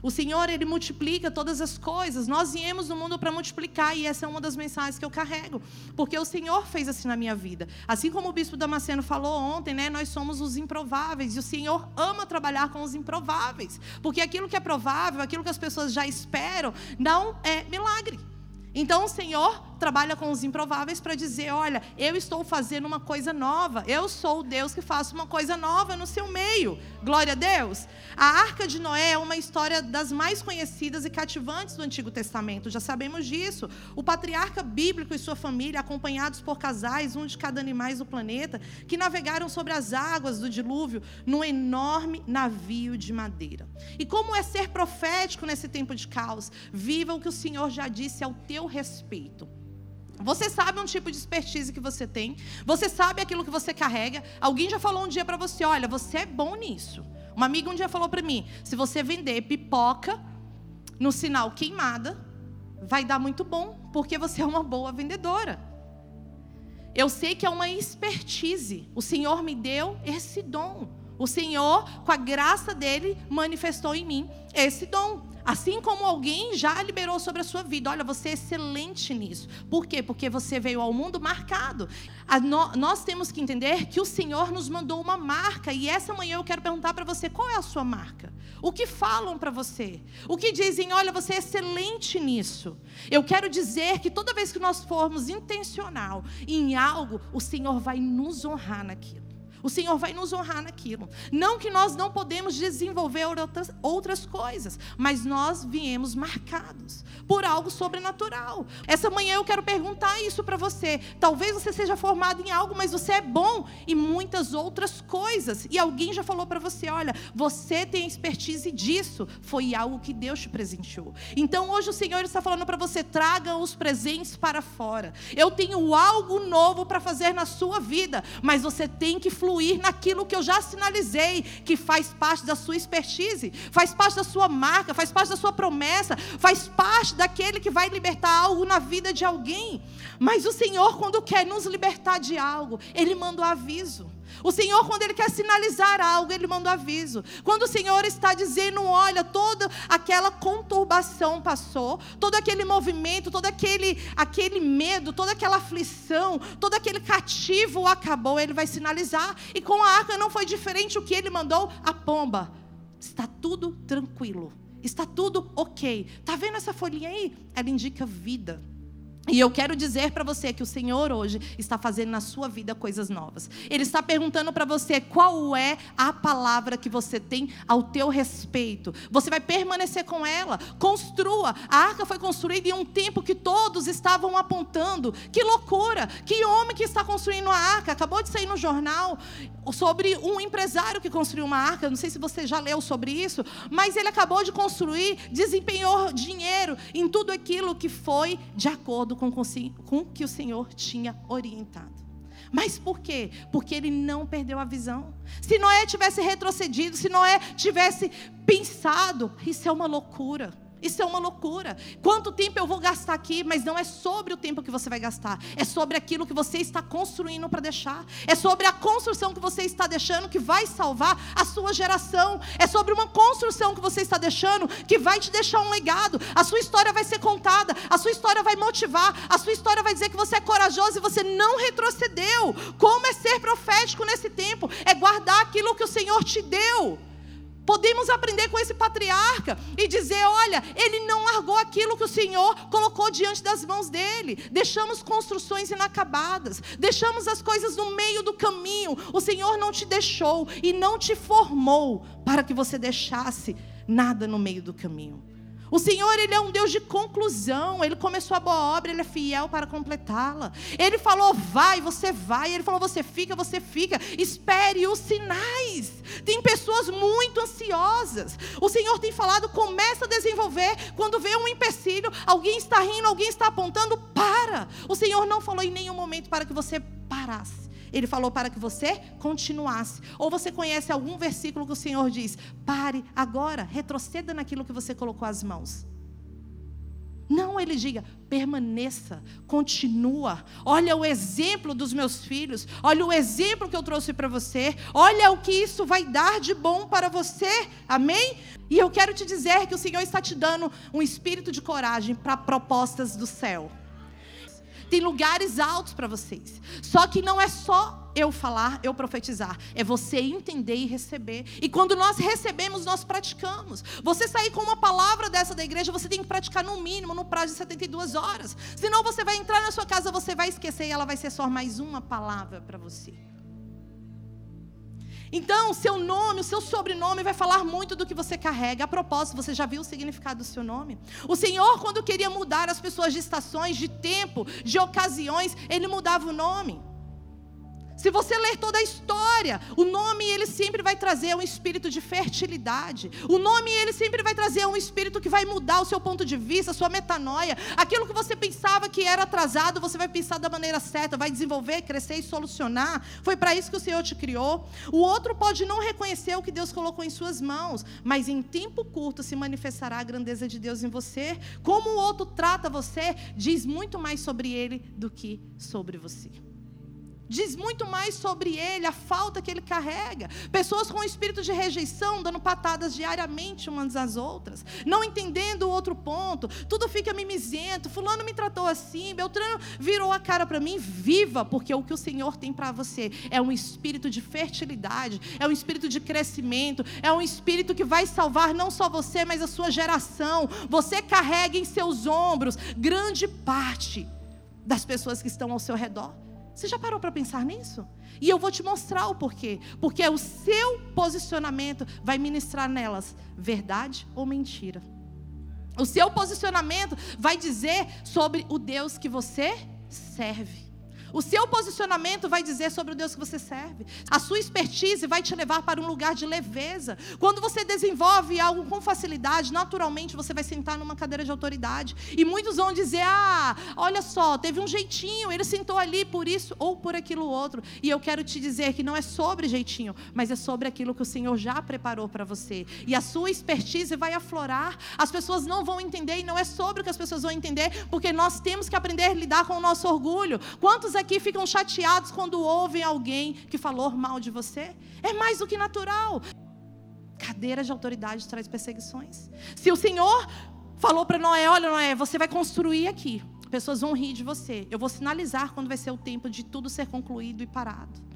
O Senhor, Ele multiplica todas as coisas. Nós viemos no mundo para multiplicar, e essa é uma das mensagens que eu carrego. Porque o Senhor fez assim na minha vida. Assim como o bispo Damasceno falou ontem, né? Nós somos os improváveis. E o Senhor ama trabalhar com os improváveis. Porque aquilo que é provável, aquilo que as pessoas já esperam, não é milagre. Então o Senhor trabalha com os improváveis para dizer: olha, eu estou fazendo uma coisa nova. Eu sou o Deus que faço uma coisa nova no seu meio. Glória a Deus. A arca de Noé é uma história das mais conhecidas e cativantes do Antigo Testamento. Já sabemos disso. O patriarca bíblico e sua família, acompanhados por casais, um de cada animais do planeta, que navegaram sobre as águas do dilúvio num enorme navio de madeira. E como é ser profético nesse tempo de caos? Viva o que o Senhor já disse ao teu respeito. Você sabe um tipo de expertise que você tem, você sabe aquilo que você carrega. Alguém já falou um dia para você: olha, você é bom nisso. Uma amiga um dia falou para mim: se você vender pipoca no sinal queimada, vai dar muito bom, porque você é uma boa vendedora. Eu sei que é uma expertise. O Senhor me deu esse dom. O Senhor, com a graça dele, manifestou em mim esse dom. Assim como alguém já liberou sobre a sua vida. Olha, você é excelente nisso. Por quê? Porque você veio ao mundo marcado. No, nós temos que entender que o Senhor nos mandou uma marca. E essa manhã eu quero perguntar para você: qual é a sua marca? O que falam para você? O que dizem, olha, você é excelente nisso. Eu quero dizer que toda vez que nós formos intencional em algo, o Senhor vai nos honrar naquilo. O Senhor vai nos honrar naquilo. Não que nós não podemos desenvolver outras, outras coisas, mas nós viemos marcados por algo sobrenatural. Essa manhã eu quero perguntar isso para você. Talvez você seja formado em algo, mas você é bom em muitas outras coisas. E alguém já falou para você: olha, você tem expertise disso. Foi algo que Deus te presenteou. Então hoje o Senhor está falando para você: traga os presentes para fora. Eu tenho algo novo para fazer na sua vida, mas você tem que fluir naquilo que eu já sinalizei, que faz parte da sua expertise, faz parte da sua marca, faz parte da sua promessa, faz parte daquele que vai libertar algo na vida de alguém. Mas o Senhor, quando quer nos libertar de algo, Ele manda o aviso. O Senhor, quando Ele quer sinalizar algo, Ele manda um aviso. Quando o Senhor está dizendo, olha, toda aquela conturbação passou, todo aquele movimento, todo aquele, aquele medo, toda aquela aflição, todo aquele cativo acabou, Ele vai sinalizar. E com a arca não foi diferente o que Ele mandou, a pomba. Está tudo tranquilo, está tudo ok. Está vendo essa folhinha aí? Ela indica vida. E eu quero dizer para você que o Senhor hoje está fazendo na sua vida coisas novas. Ele está perguntando para você qual é a palavra que você tem ao teu respeito. Você vai permanecer com ela. Construa. A arca foi construída em um tempo que todos estavam apontando. Que loucura! Que homem que está construindo a arca. Acabou de sair no jornal sobre um empresário que construiu uma arca. Não sei se você já leu sobre isso, mas ele acabou de construir, desempenhou dinheiro em tudo aquilo que foi de acordo com o que o Senhor tinha orientado. Mas por quê? Porque ele não perdeu a visão. Se Noé tivesse retrocedido, se Noé tivesse pensado, isso é uma loucura. Isso é uma loucura. Quanto tempo eu vou gastar aqui? Mas não é sobre o tempo que você vai gastar. É sobre aquilo que você está construindo para deixar. É sobre a construção que você está deixando que vai salvar a sua geração. É sobre uma construção que você está deixando que vai te deixar um legado. A sua história vai ser contada. A sua história vai motivar. A sua história vai dizer que você é corajoso e você não retrocedeu. Como é ser profético nesse tempo? É guardar aquilo que o Senhor te deu. Podemos aprender com esse patriarca e dizer: olha, ele não largou aquilo que o Senhor colocou diante das mãos dele. Deixamos construções inacabadas, deixamos as coisas no meio do caminho. O Senhor não te deixou e não te formou para que você deixasse nada no meio do caminho. O Senhor, Ele é um Deus de conclusão. Ele começou a boa obra, Ele é fiel para completá-la. Ele falou, vai, você vai. Ele falou, você fica, você fica. Espere os sinais. Tem pessoas muito ansiosas. O Senhor tem falado, começa a desenvolver. Quando vê um empecilho, alguém está rindo, alguém está apontando, para. O Senhor não falou em nenhum momento para que você parasse. Ele falou para que você continuasse. Ou você conhece algum versículo que o Senhor diz: pare agora, retroceda naquilo que você colocou as mãos. Não, ele diga, permaneça, continua. Olha o exemplo dos meus filhos, olha o exemplo que eu trouxe para você, olha o que isso vai dar de bom para você, amém? E eu quero te dizer que o Senhor está te dando um espírito de coragem para propostas do céu. Tem lugares altos para vocês. Só que não é só eu falar, eu profetizar. É você entender e receber. E quando nós recebemos, nós praticamos. Você sair com uma palavra dessa da igreja, você tem que praticar no mínimo, no prazo de 72 horas. Senão você vai entrar na sua casa, você vai esquecer e ela vai ser só mais uma palavra para você. Então, seu nome, o seu sobrenome vai falar muito do que você carrega. A propósito, você já viu o significado do seu nome? O Senhor, quando queria mudar as pessoas de estações, de tempo, de ocasiões, ele mudava o nome. Se você ler toda a história, o nome ele sempre vai trazer um espírito de fertilidade. O nome ele sempre vai trazer um espírito que vai mudar o seu ponto de vista, a sua metanoia. Aquilo que você pensava que era atrasado, você vai pensar da maneira certa, vai desenvolver, crescer e solucionar. Foi para isso que o Senhor te criou. O outro pode não reconhecer o que Deus colocou em suas mãos, mas em tempo curto se manifestará a grandeza de Deus em você. Como o outro trata você, diz muito mais sobre ele do que sobre você diz muito mais sobre ele, a falta que ele carrega. Pessoas com espírito de rejeição, dando patadas diariamente umas às outras, não entendendo o outro ponto, tudo fica mimizento. Fulano me tratou assim, Beltrano virou a cara para mim, viva, porque o que o Senhor tem para você é um espírito de fertilidade, é um espírito de crescimento, é um espírito que vai salvar não só você, mas a sua geração. Você carrega em seus ombros grande parte das pessoas que estão ao seu redor. Você já parou para pensar nisso? E eu vou te mostrar o porquê. Porque o seu posicionamento vai ministrar nelas verdade ou mentira. O seu posicionamento vai dizer sobre o Deus que você serve. O seu posicionamento vai dizer sobre o Deus que você serve. A sua expertise vai te levar para um lugar de leveza. Quando você desenvolve algo com facilidade, naturalmente você vai sentar numa cadeira de autoridade. E muitos vão dizer: ah, olha só, teve um jeitinho, ele sentou ali por isso ou por aquilo outro. E eu quero te dizer que não é sobre jeitinho, mas é sobre aquilo que o Senhor já preparou para você. E a sua expertise vai aflorar. As pessoas não vão entender, e não é sobre o que as pessoas vão entender, porque nós temos que aprender a lidar com o nosso orgulho. Quantos aqui ficam chateados quando ouvem alguém que falou mal de você? É mais do que natural. Cadeira de autoridade traz perseguições. Se o Senhor falou para Noé: Olha, Noé, você vai construir aqui. Pessoas vão rir de você. Eu vou sinalizar quando vai ser o tempo de tudo ser concluído e parado.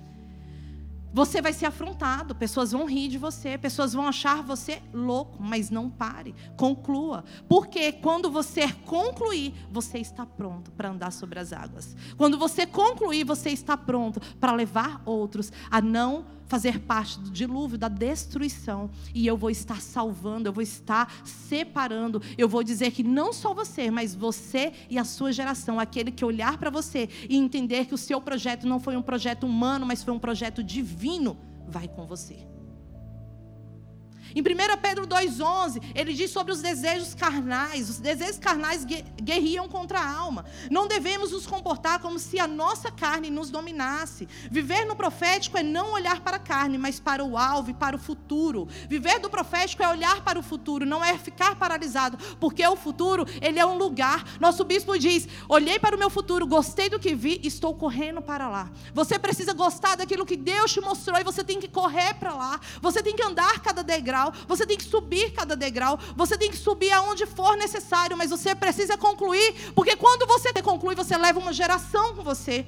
Você vai ser afrontado, pessoas vão rir de você, pessoas vão achar você louco, mas não pare, conclua. Porque quando você concluir, você está pronto para andar sobre as águas. Quando você concluir, você está pronto para levar outros a não fazer parte do dilúvio, da destruição. E eu vou estar salvando, eu vou estar separando. Eu vou dizer que não só você, mas você e a sua geração, aquele que olhar para você e entender que o seu projeto não foi um projeto humano, mas foi um projeto divino, vai com você. Em 1 Pedro 2,11, ele diz sobre os desejos carnais. Os desejos carnais guerriam contra a alma. Não devemos nos comportar como se a nossa carne nos dominasse. Viver no profético é não olhar para a carne, mas para o alvo e para o futuro. Viver do profético é olhar para o futuro, não é ficar paralisado, porque o futuro, ele é um lugar. Nosso bispo diz: "Olhei para o meu futuro, gostei do que vi, estou correndo para lá". Você precisa gostar daquilo que Deus te mostrou e você tem que correr para lá. Você tem que andar cada degrau degrau, você tem que subir cada degrau, você tem que subir aonde for necessário, mas você precisa concluir, porque quando você conclui, você leva uma geração com você.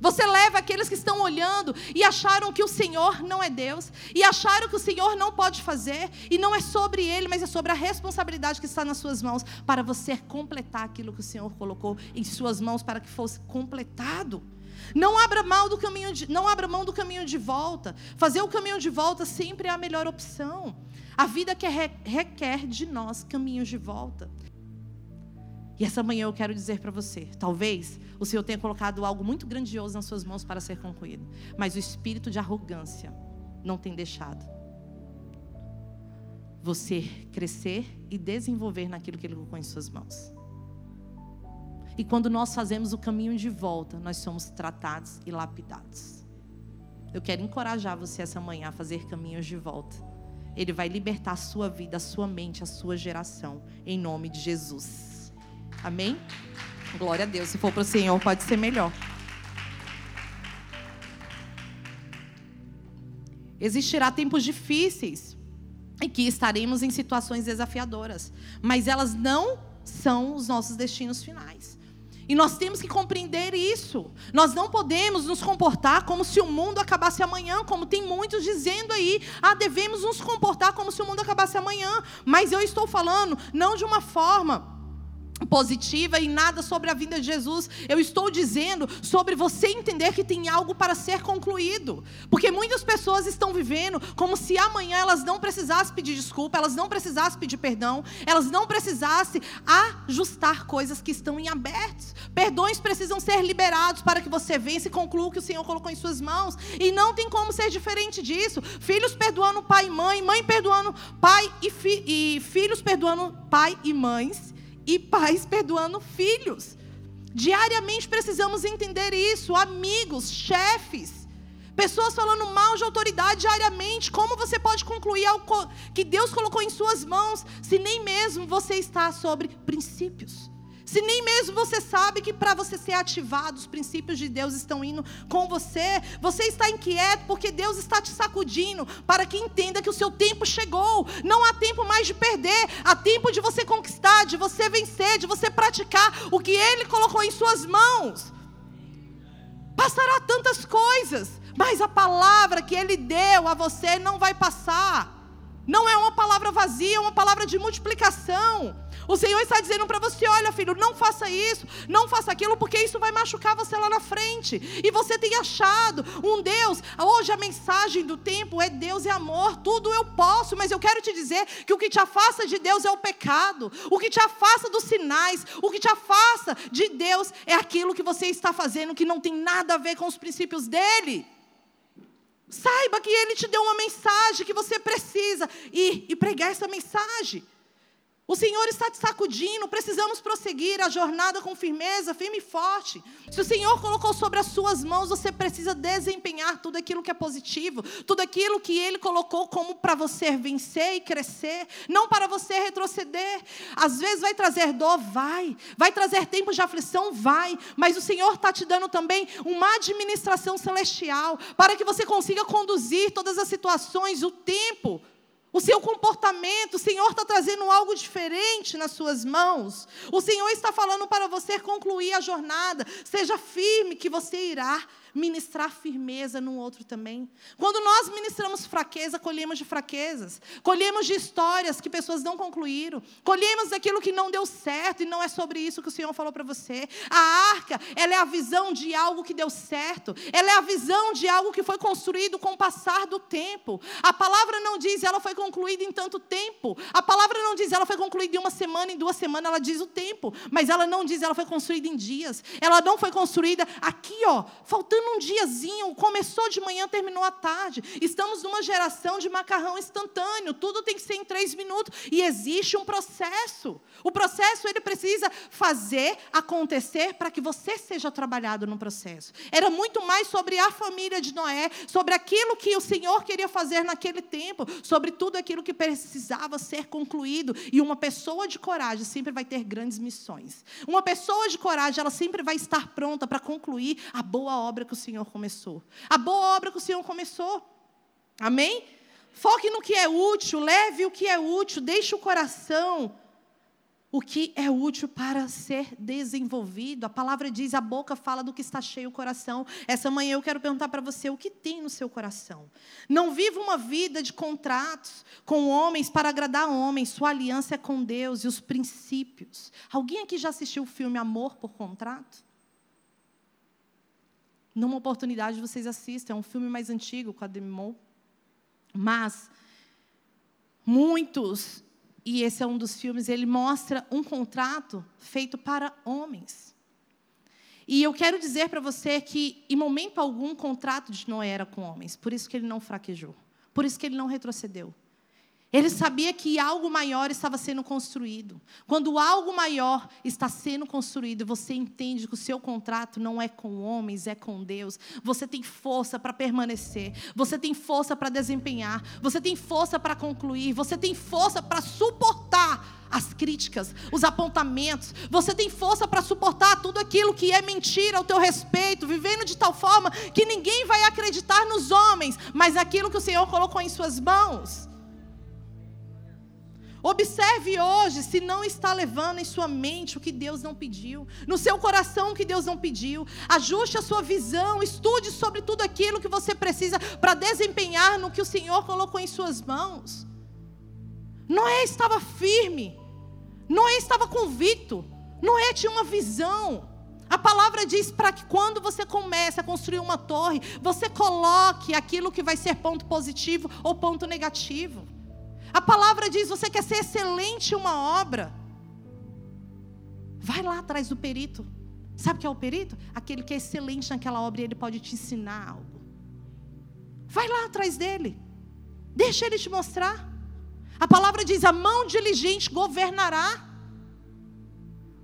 Você leva aqueles que estão olhando e acharam que o Senhor não é Deus, e acharam que o Senhor não pode fazer, e não é sobre Ele, mas é sobre a responsabilidade que está nas suas mãos, para você completar aquilo que o Senhor colocou em suas mãos para que fosse completado. Não abra mão do caminho de, não abra mão do caminho de volta. Fazer o caminho de volta sempre é a melhor opção. A vida que requer de nós caminhos de volta. E essa manhã eu quero dizer para você: talvez o Senhor tenha colocado algo muito grandioso nas suas mãos para ser concluído, mas o espírito de arrogância não tem deixado você crescer e desenvolver naquilo que Ele colocou em suas mãos. E quando nós fazemos o caminho de volta, nós somos tratados e lapidados. Eu quero encorajar você essa manhã a fazer caminhos de volta. Ele vai libertar a sua vida, a sua mente, a sua geração, em nome de Jesus. Amém? Glória a Deus. Se for para o Senhor, pode ser melhor. Existirá tempos difíceis e que estaremos em situações desafiadoras, mas elas não são os nossos destinos finais. E nós temos que compreender isso. Nós não podemos nos comportar como se o mundo acabasse amanhã, como tem muitos dizendo aí. Ah, devemos nos comportar como se o mundo acabasse amanhã. Mas eu estou falando não de uma forma positiva e nada sobre a vinda de Jesus. Eu estou dizendo sobre você entender que tem algo para ser concluído. Porque muitas pessoas estão vivendo como se amanhã elas não precisassem pedir desculpa, elas não precisassem pedir perdão, elas não precisassem ajustar coisas que estão em abertos. Perdões precisam ser liberados para que você vença e conclua o que o Senhor colocou em suas mãos. E não tem como ser diferente disso. Filhos perdoando pai e mãe, mãe perdoando pai e, fi e filhos perdoando pai e mães e pais perdoando filhos. Diariamente precisamos entender isso, amigos, chefes, pessoas falando mal de autoridade diariamente. Como você pode concluir algo que Deus colocou em suas mãos, se nem mesmo você está sobre princípios? Se nem mesmo você sabe que para você ser ativado, os princípios de Deus estão indo com você, você está inquieto porque Deus está te sacudindo para que entenda que o seu tempo chegou. Não há tempo mais de perder, há tempo de você conquistar, de você vencer, de você praticar o que Ele colocou em suas mãos. Passará tantas coisas, mas a palavra que Ele deu a você não vai passar. Não é uma palavra vazia, é uma palavra de multiplicação. O Senhor está dizendo para você: olha, filho, não faça isso, não faça aquilo, porque isso vai machucar você lá na frente. E você tem achado um Deus. Hoje a mensagem do tempo é Deus é amor, tudo eu posso, mas eu quero te dizer que o que te afasta de Deus é o pecado, o que te afasta dos sinais, o que te afasta de Deus é aquilo que você está fazendo que não tem nada a ver com os princípios dele. Saiba que ele te deu uma mensagem que você precisa ir e pregar essa mensagem. O Senhor está te sacudindo, precisamos prosseguir a jornada com firmeza, firme e forte. Se o Senhor colocou sobre as suas mãos, você precisa desempenhar tudo aquilo que é positivo, tudo aquilo que Ele colocou como para você vencer e crescer, não para você retroceder. Às vezes vai trazer dor, vai. Vai trazer tempos de aflição, vai. Mas o Senhor está te dando também uma administração celestial, para que você consiga conduzir todas as situações, o tempo o seu comportamento, o Senhor está trazendo algo diferente nas suas mãos. O Senhor está falando para você concluir a jornada. Seja firme que você irá ministrar firmeza no outro também. Quando nós ministramos fraqueza, colhemos de fraquezas, colhemos de histórias que pessoas não concluíram, colhemos daquilo que não deu certo e não é sobre isso que o Senhor falou para você. A arca, ela é a visão de algo que deu certo, ela é a visão de algo que foi construído com o passar do tempo. A palavra não diz ela foi concluída em tanto tempo. A palavra não diz ela foi concluída em uma semana, em duas semanas, ela diz o tempo, mas ela não diz ela foi construída em dias. Ela não foi construída aqui, ó, faltando um diazinho, começou de manhã, terminou à tarde. Estamos numa geração de macarrão instantâneo, tudo tem que ser em três minutos. E existe um processo. O processo ele precisa fazer acontecer para que você seja trabalhado no processo. Era muito mais sobre a família de Noé, sobre aquilo que o Senhor queria fazer naquele tempo, sobre tudo aquilo que precisava ser concluído. E uma pessoa de coragem sempre vai ter grandes missões. Uma pessoa de coragem, ela sempre vai estar pronta para concluir a boa obra que o Senhor começou. A boa obra que o Senhor começou. Amém? Foque no que é útil, leve o que é útil, deixe o coração o que é útil para ser desenvolvido. A palavra diz, a boca fala do que está cheio o coração. Essa manhã eu quero perguntar para você o que tem no seu coração. Não viva uma vida de contratos com homens para agradar homens. Sua aliança é com Deus e os princípios. Alguém aqui já assistiu o filme Amor por Contrato? Numa oportunidade vocês assistem, é um filme mais antigo com a Demi Moore. Mas muitos e esse é um dos filmes, ele mostra um contrato feito para homens. E eu quero dizer para você que, em momento algum, o contrato de Noé era com homens. Por isso que ele não fraquejou. Por isso que ele não retrocedeu. Ele sabia que algo maior estava sendo construído. Quando algo maior está sendo construído, você entende que o seu contrato não é com homens, é com Deus. Você tem força para permanecer, você tem força para desempenhar, você tem força para concluir, você tem força para suportar as críticas, os apontamentos. Você tem força para suportar tudo aquilo que é mentira ao teu respeito, vivendo de tal forma que ninguém vai acreditar nos homens, mas naquilo que o Senhor colocou em suas mãos. Observe hoje se não está levando em sua mente o que Deus não pediu, no seu coração o que Deus não pediu. Ajuste a sua visão, estude sobre tudo aquilo que você precisa para desempenhar no que o Senhor colocou em suas mãos. Noé estava firme, Noé estava convicto, Noé tinha uma visão. A palavra diz para que quando você comece a construir uma torre, você coloque aquilo que vai ser ponto positivo ou ponto negativo. A palavra diz: você quer ser excelente em uma obra? Vai lá atrás do perito. Sabe o que é o perito? Aquele que é excelente naquela obra e ele pode te ensinar algo. Vai lá atrás dele. Deixa ele te mostrar. A palavra diz: a mão diligente governará.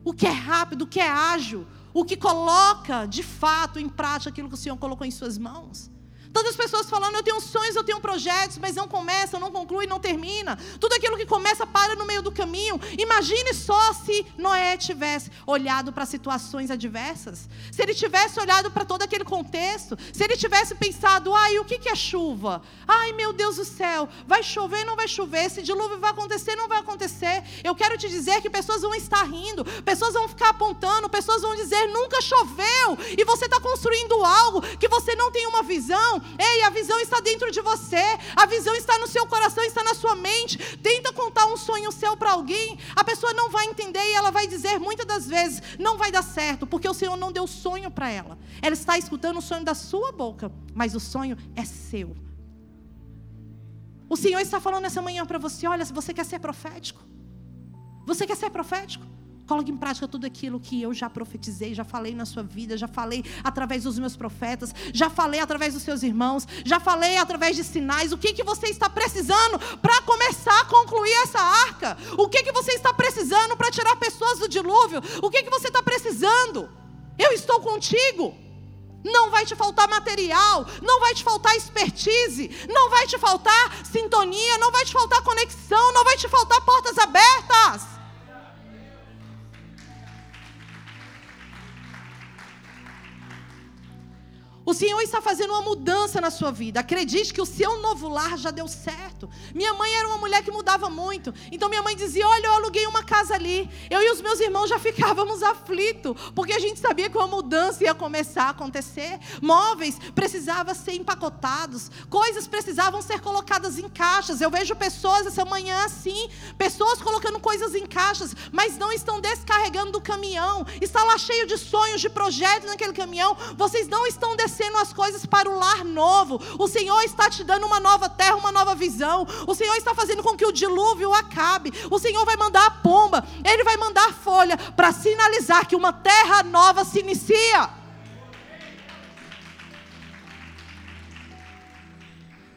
O que é rápido, o que é ágil, o que coloca de fato em prática aquilo que o Senhor colocou em suas mãos. Tantas pessoas falando, eu tenho sonhos, eu tenho projetos, mas não começa, não conclui, não termina. Tudo aquilo que começa para no meio do caminho. Imagine só se Noé tivesse olhado para situações adversas. Se ele tivesse olhado para todo aquele contexto. Se ele tivesse pensado, ai, o que é chuva? Ai, meu Deus do céu, vai chover, não vai chover? Esse dilúvio vai acontecer, não vai acontecer? Eu quero te dizer que pessoas vão estar rindo, pessoas vão ficar apontando, pessoas vão dizer, nunca choveu. E você está construindo algo que você não tem uma visão. Ei, a visão está dentro de você, a visão está no seu coração, está na sua mente. Tenta contar um sonho seu para alguém, a pessoa não vai entender e ela vai dizer muitas das vezes: não vai dar certo, porque o Senhor não deu sonho para ela. Ela está escutando o sonho da sua boca, mas o sonho é seu. O Senhor está falando nessa manhã para você: olha, se você quer ser profético, você quer ser profético? Coloque em prática tudo aquilo que eu já profetizei, já falei na sua vida, já falei através dos meus profetas, já falei através dos seus irmãos, já falei através de sinais. O que, que você está precisando para começar a concluir essa arca? O que, que você está precisando para tirar pessoas do dilúvio? O que, que você está precisando? Eu estou contigo. Não vai te faltar material, não vai te faltar expertise, não vai te faltar sintonia, não vai te faltar conexão, não vai te faltar portas abertas. O Senhor está fazendo uma mudança na sua vida. Acredite que o seu novo lar já deu certo. Minha mãe era uma mulher que mudava muito. Então minha mãe dizia: Olha, eu aluguei uma casa ali. Eu e os meus irmãos já ficávamos aflitos, porque a gente sabia que uma mudança ia começar a acontecer. Móveis precisavam ser empacotados, coisas precisavam ser colocadas em caixas. Eu vejo pessoas essa manhã assim, pessoas colocando coisas em caixas, mas não estão descarregando do caminhão. Está lá cheio de sonhos, de projetos naquele caminhão. Vocês não estão descarregando descendo as coisas para o lar novo. O Senhor está te dando uma nova terra, uma nova visão. O Senhor está fazendo com que o dilúvio acabe. O Senhor vai mandar a pomba, ele vai mandar a folha para sinalizar que uma terra nova se inicia.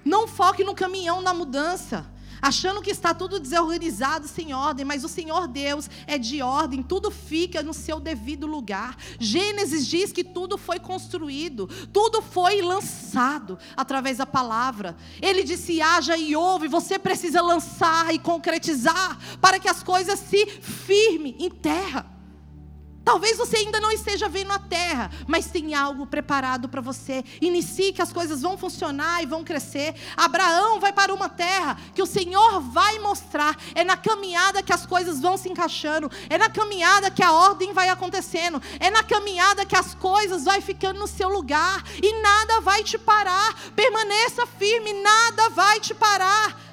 Não foque no caminhão da mudança achando que está tudo desorganizado, sem ordem, mas o Senhor Deus é de ordem, tudo fica no seu devido lugar. Gênesis diz que tudo foi construído, tudo foi lançado através da palavra. Ele disse: haja e ouve, você precisa lançar e concretizar para que as coisas se firmem em terra. Talvez você ainda não esteja vendo a terra, mas tem algo preparado para você. Inicie que as coisas vão funcionar e vão crescer. Abraão vai para uma terra que o Senhor vai mostrar. É na caminhada que as coisas vão se encaixando. É na caminhada que a ordem vai acontecendo. É na caminhada que as coisas vão ficando no seu lugar. E nada vai te parar. Permaneça firme, nada vai te parar.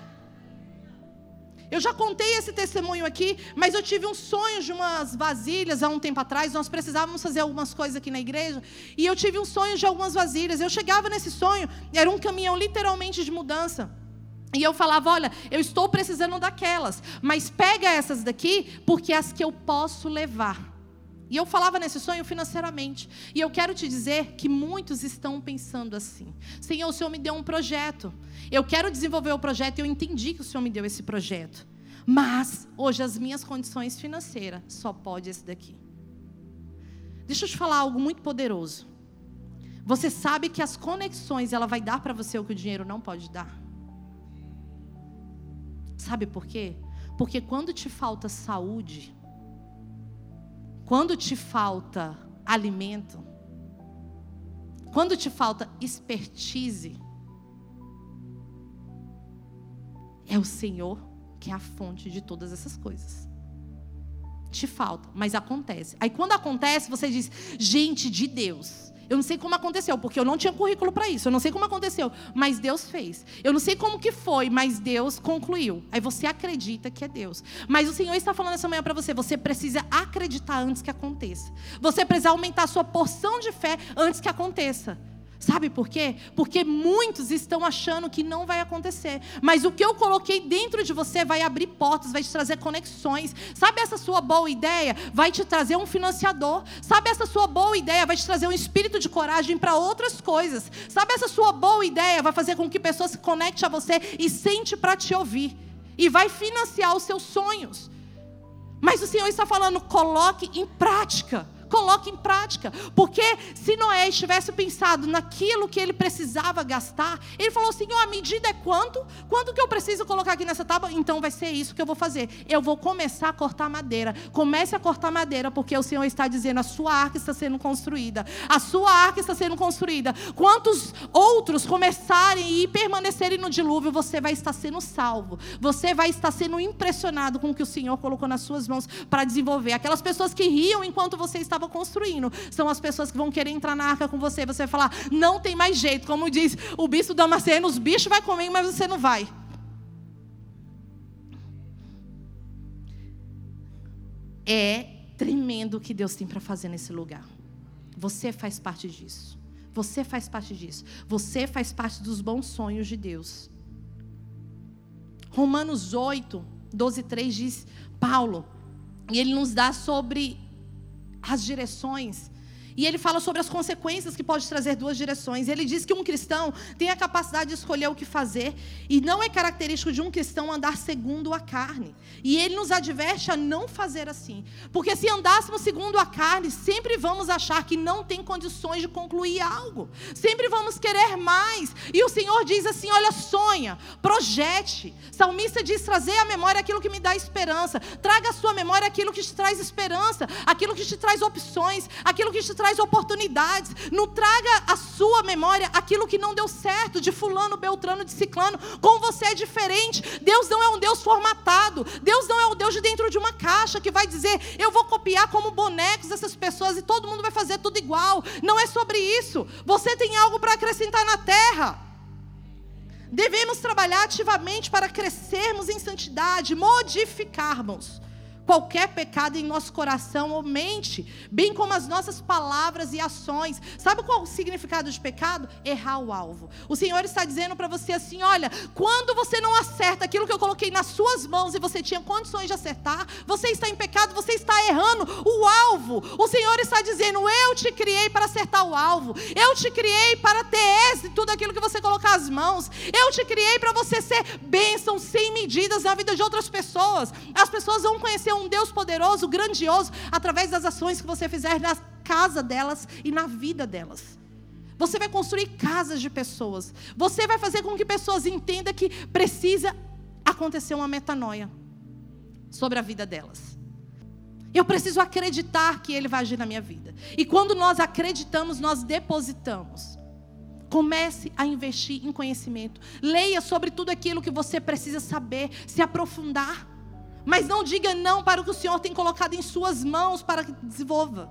Eu já contei esse testemunho aqui, mas eu tive um sonho de umas vasilhas há um tempo atrás. Nós precisávamos fazer algumas coisas aqui na igreja. E eu tive um sonho de algumas vasilhas. Eu chegava nesse sonho, era um caminhão literalmente de mudança. E eu falava: olha, eu estou precisando daquelas, mas pega essas daqui, porque é as que eu posso levar. E eu falava nesse sonho financeiramente. E eu quero te dizer que muitos estão pensando assim: Senhor, o Senhor me deu um projeto. Eu quero desenvolver o projeto e eu entendi que o Senhor me deu esse projeto. Mas hoje as minhas condições financeiras só pode esse daqui. Deixa eu te falar algo muito poderoso. Você sabe que as conexões ela vai dar para você o que o dinheiro não pode dar. Sabe por quê? Porque quando te falta saúde, quando te falta alimento, quando te falta expertise, é o Senhor que é a fonte de todas essas coisas. Te falta, mas acontece. Aí quando acontece, você diz: gente de Deus, eu não sei como aconteceu, porque eu não tinha currículo para isso. Eu não sei como aconteceu, mas Deus fez. Eu não sei como que foi, mas Deus concluiu. Aí você acredita que é Deus. Mas o Senhor está falando essa manhã para você, você precisa acreditar antes que aconteça. Você precisa aumentar a sua porção de fé antes que aconteça. Sabe por quê? Porque muitos estão achando que não vai acontecer. Mas o que eu coloquei dentro de você vai abrir portas, vai te trazer conexões. Sabe essa sua boa ideia? Vai te trazer um financiador. Sabe essa sua boa ideia? Vai te trazer um espírito de coragem para outras coisas. Sabe essa sua boa ideia? Vai fazer com que pessoas se conectem a você e sente para te ouvir. E vai financiar os seus sonhos. Mas o Senhor está falando, coloque em prática. Coloque em prática. Porque se Noé tivesse pensado naquilo que ele precisava gastar, ele falou: Senhor, a medida é quanto? Quanto que eu preciso colocar aqui nessa tábua? Então vai ser isso que eu vou fazer. Eu vou começar a cortar madeira. Comece a cortar madeira, porque o Senhor está dizendo: a sua arca está sendo construída. A sua arca está sendo construída. Quantos outros começarem e permanecerem no dilúvio, você vai estar sendo salvo. Você vai estar sendo impressionado com o que o Senhor colocou nas suas mãos para desenvolver. Aquelas pessoas que riam enquanto você estava estava construindo. São as pessoas que vão querer entrar na arca com você. Você vai falar, não tem mais jeito. Como diz o bispo Damasceno, os bichos vai comer, mas você não vai. É tremendo o que Deus tem para fazer nesse lugar. Você faz parte disso. Você faz parte disso. Você faz parte dos bons sonhos de Deus. Romanos 8, 12, 3 diz Paulo, e ele nos dá sobre as direções e ele fala sobre as consequências que pode trazer duas direções. Ele diz que um cristão tem a capacidade de escolher o que fazer, e não é característico de um cristão andar segundo a carne. E ele nos adverte a não fazer assim. Porque se andássemos segundo a carne, sempre vamos achar que não tem condições de concluir algo. Sempre vamos querer mais. E o Senhor diz assim: olha, sonha, projete. Salmista diz: trazer à memória aquilo que me dá esperança. Traga à sua memória aquilo que te traz esperança, aquilo que te traz opções, aquilo que te traz traz oportunidades. Não traga à sua memória aquilo que não deu certo, de fulano, beltrano, de ciclano. Com você é diferente. Deus não é um Deus formatado. Deus não é um Deus de dentro de uma caixa que vai dizer, eu vou copiar como bonecos essas pessoas e todo mundo vai fazer tudo igual. Não é sobre isso. Você tem algo para acrescentar na terra. Devemos trabalhar ativamente para crescermos em santidade, modificarmos qualquer pecado em nosso coração ou mente, bem como as nossas palavras e ações. Sabe qual o significado de pecado? Errar o alvo. O Senhor está dizendo para você assim: olha, quando você não acerta aquilo que eu coloquei nas suas mãos e você tinha condições de acertar, você está em pecado, você está errando o alvo. O Senhor está dizendo: eu te criei para acertar o alvo, eu te criei para ter êxito tudo aquilo que você colocar as mãos, eu te criei para você ser bênção sem medidas na vida de outras pessoas. As pessoas vão conhecer um Deus poderoso, grandioso, através das ações que você fizer na casa delas e na vida delas. Você vai construir casas de pessoas. Você vai fazer com que pessoas entendam que precisa acontecer uma metanoia sobre a vida delas. Eu preciso acreditar que Ele vai agir na minha vida. E quando nós acreditamos, nós depositamos. Comece a investir em conhecimento. Leia sobre tudo aquilo que você precisa saber, se aprofundar. Mas não diga não para o que o Senhor tem colocado em suas mãos para que desenvolva.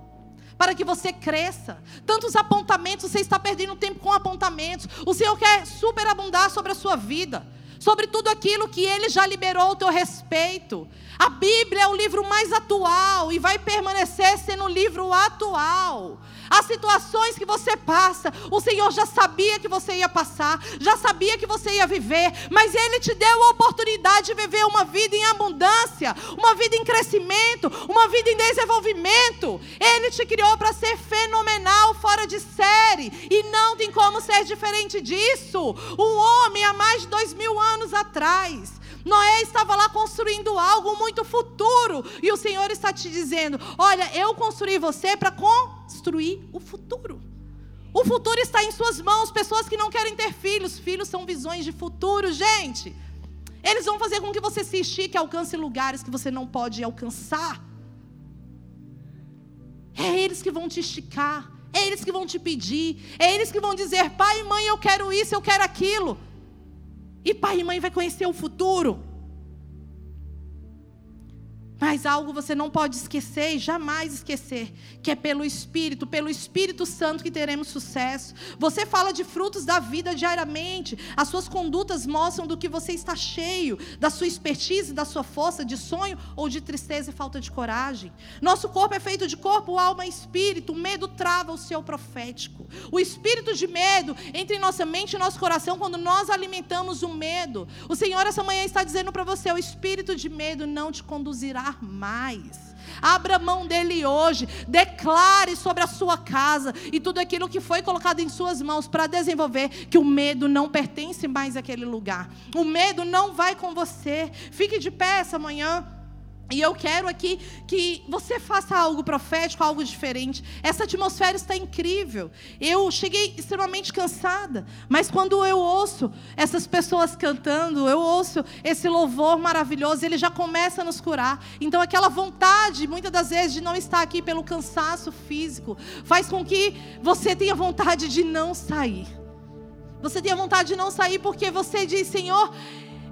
Para que você cresça. Tantos apontamentos, você está perdendo tempo com apontamentos. O Senhor quer superabundar sobre a sua vida. Sobre tudo aquilo que Ele já liberou ao teu respeito. A Bíblia é o livro mais atual e vai permanecer sendo o livro atual. As situações que você passa, o Senhor já sabia que você ia passar, já sabia que você ia viver, mas Ele te deu a oportunidade de viver uma vida em abundância, uma vida em crescimento, uma vida em desenvolvimento. Ele te criou para ser fenomenal, fora de série, e não tem como ser diferente disso. Um homem há mais de dois mil anos atrás Noé estava lá construindo algo muito futuro. E o Senhor está te dizendo: Olha, eu construí você para construir o futuro. O futuro está em suas mãos. Pessoas que não querem ter filhos. Filhos são visões de futuro, gente. Eles vão fazer com que você se estique alcance lugares que você não pode alcançar. É eles que vão te esticar. É eles que vão te pedir. É eles que vão dizer: pai e mãe, eu quero isso, eu quero aquilo. E pai e mãe vai conhecer o futuro. Mas algo você não pode esquecer e jamais esquecer, que é pelo Espírito, pelo Espírito Santo que teremos sucesso. Você fala de frutos da vida diariamente, as suas condutas mostram do que você está cheio, da sua expertise, da sua força, de sonho ou de tristeza e falta de coragem. Nosso corpo é feito de corpo, alma e espírito. O medo trava o seu profético. O espírito de medo entra em nossa mente e nosso coração quando nós alimentamos o medo. O Senhor essa manhã está dizendo para você: o espírito de medo não te conduzirá mais. Abra mão dele hoje. Declare sobre a sua casa e tudo aquilo que foi colocado em suas mãos para desenvolver que o medo não pertence mais àquele lugar. O medo não vai com você. Fique de pé essa manhã. E eu quero aqui que você faça algo profético, algo diferente. Essa atmosfera está incrível. Eu cheguei extremamente cansada, mas quando eu ouço essas pessoas cantando, eu ouço esse louvor maravilhoso, ele já começa a nos curar. Então, aquela vontade, muitas das vezes, de não estar aqui pelo cansaço físico, faz com que você tenha vontade de não sair. Você tenha vontade de não sair porque você diz: Senhor,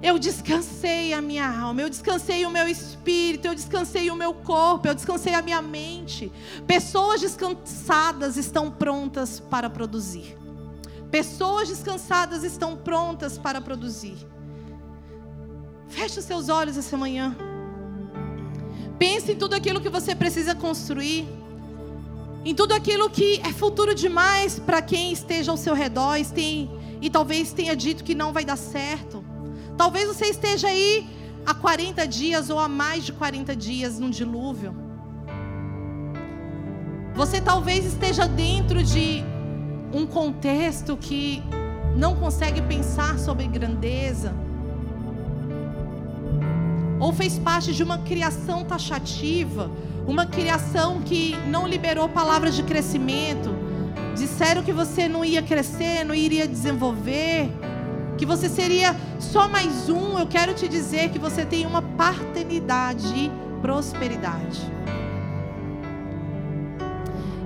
eu descansei a minha alma, eu descansei o meu espírito, eu descansei o meu corpo, eu descansei a minha mente. Pessoas descansadas estão prontas para produzir. Pessoas descansadas estão prontas para produzir. Feche os seus olhos essa manhã. Pense em tudo aquilo que você precisa construir. Em tudo aquilo que é futuro demais para quem esteja ao seu redor e, tem, e talvez tenha dito que não vai dar certo. Talvez você esteja aí há 40 dias ou há mais de 40 dias num dilúvio. Você talvez esteja dentro de um contexto que não consegue pensar sobre grandeza. Ou fez parte de uma criação taxativa, uma criação que não liberou palavras de crescimento. Disseram que você não ia crescer, não iria desenvolver que você seria só mais um, eu quero te dizer que você tem uma paternidade e prosperidade.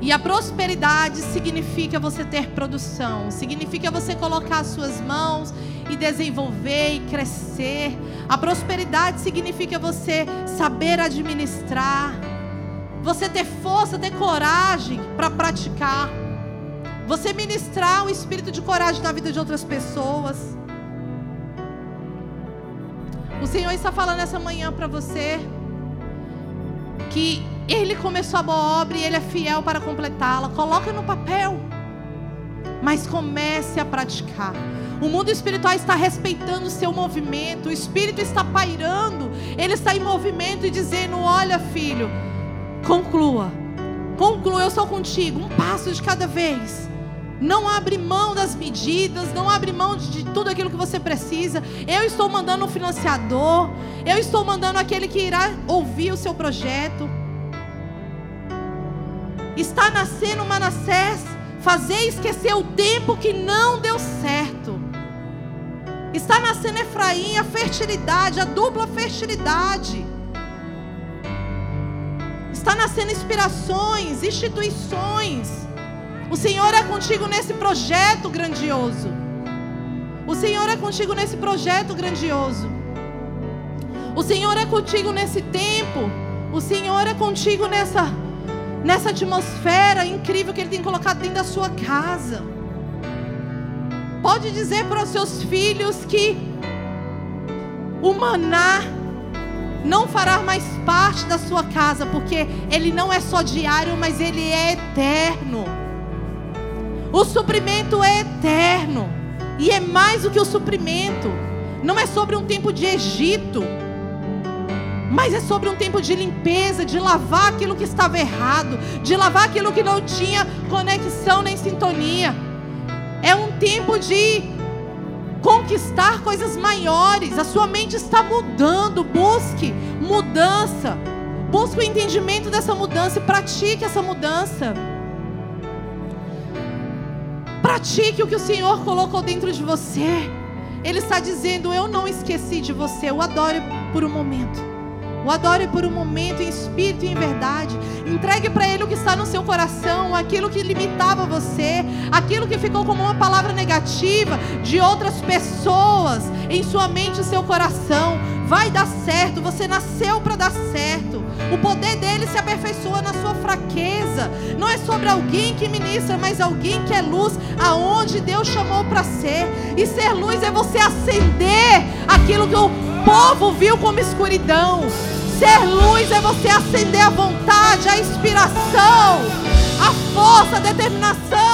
E a prosperidade significa você ter produção, significa você colocar as suas mãos e desenvolver e crescer. A prosperidade significa você saber administrar, você ter força, ter coragem para praticar. Você ministrar o espírito de coragem na vida de outras pessoas. O Senhor está falando essa manhã para você que Ele começou a boa obra e Ele é fiel para completá-la. Coloca no papel, mas comece a praticar. O mundo espiritual está respeitando o seu movimento, o Espírito está pairando, ele está em movimento e dizendo: Olha, filho, conclua, conclua, eu sou contigo, um passo de cada vez. Não abre mão das medidas, não abre mão de tudo aquilo que você precisa. Eu estou mandando um financiador, eu estou mandando aquele que irá ouvir o seu projeto. Está nascendo Manassés, fazer esquecer o tempo que não deu certo. Está nascendo Efraim, a fertilidade, a dupla fertilidade. Está nascendo inspirações, instituições o Senhor é contigo nesse projeto grandioso. O Senhor é contigo nesse projeto grandioso. O Senhor é contigo nesse tempo. O Senhor é contigo nessa nessa atmosfera incrível que ele tem colocado dentro da sua casa. Pode dizer para os seus filhos que o maná não fará mais parte da sua casa, porque ele não é só diário, mas ele é eterno. O suprimento é eterno. E é mais do que o suprimento. Não é sobre um tempo de Egito. Mas é sobre um tempo de limpeza, de lavar aquilo que estava errado, de lavar aquilo que não tinha conexão nem sintonia. É um tempo de conquistar coisas maiores. A sua mente está mudando. Busque mudança. Busque o entendimento dessa mudança e pratique essa mudança. Pratique o que o Senhor colocou dentro de você. Ele está dizendo: Eu não esqueci de você, eu adoro por um momento. O adore por um momento em espírito e em verdade. Entregue para Ele o que está no seu coração, aquilo que limitava você, aquilo que ficou como uma palavra negativa de outras pessoas em sua mente e seu coração. Vai dar certo, você nasceu para dar certo. O poder dele se aperfeiçoa na sua fraqueza. Não é sobre alguém que ministra, mas alguém que é luz aonde Deus chamou para ser. E ser luz é você acender aquilo que o povo viu como escuridão. Ser luz é você acender a vontade, a inspiração, a força, a determinação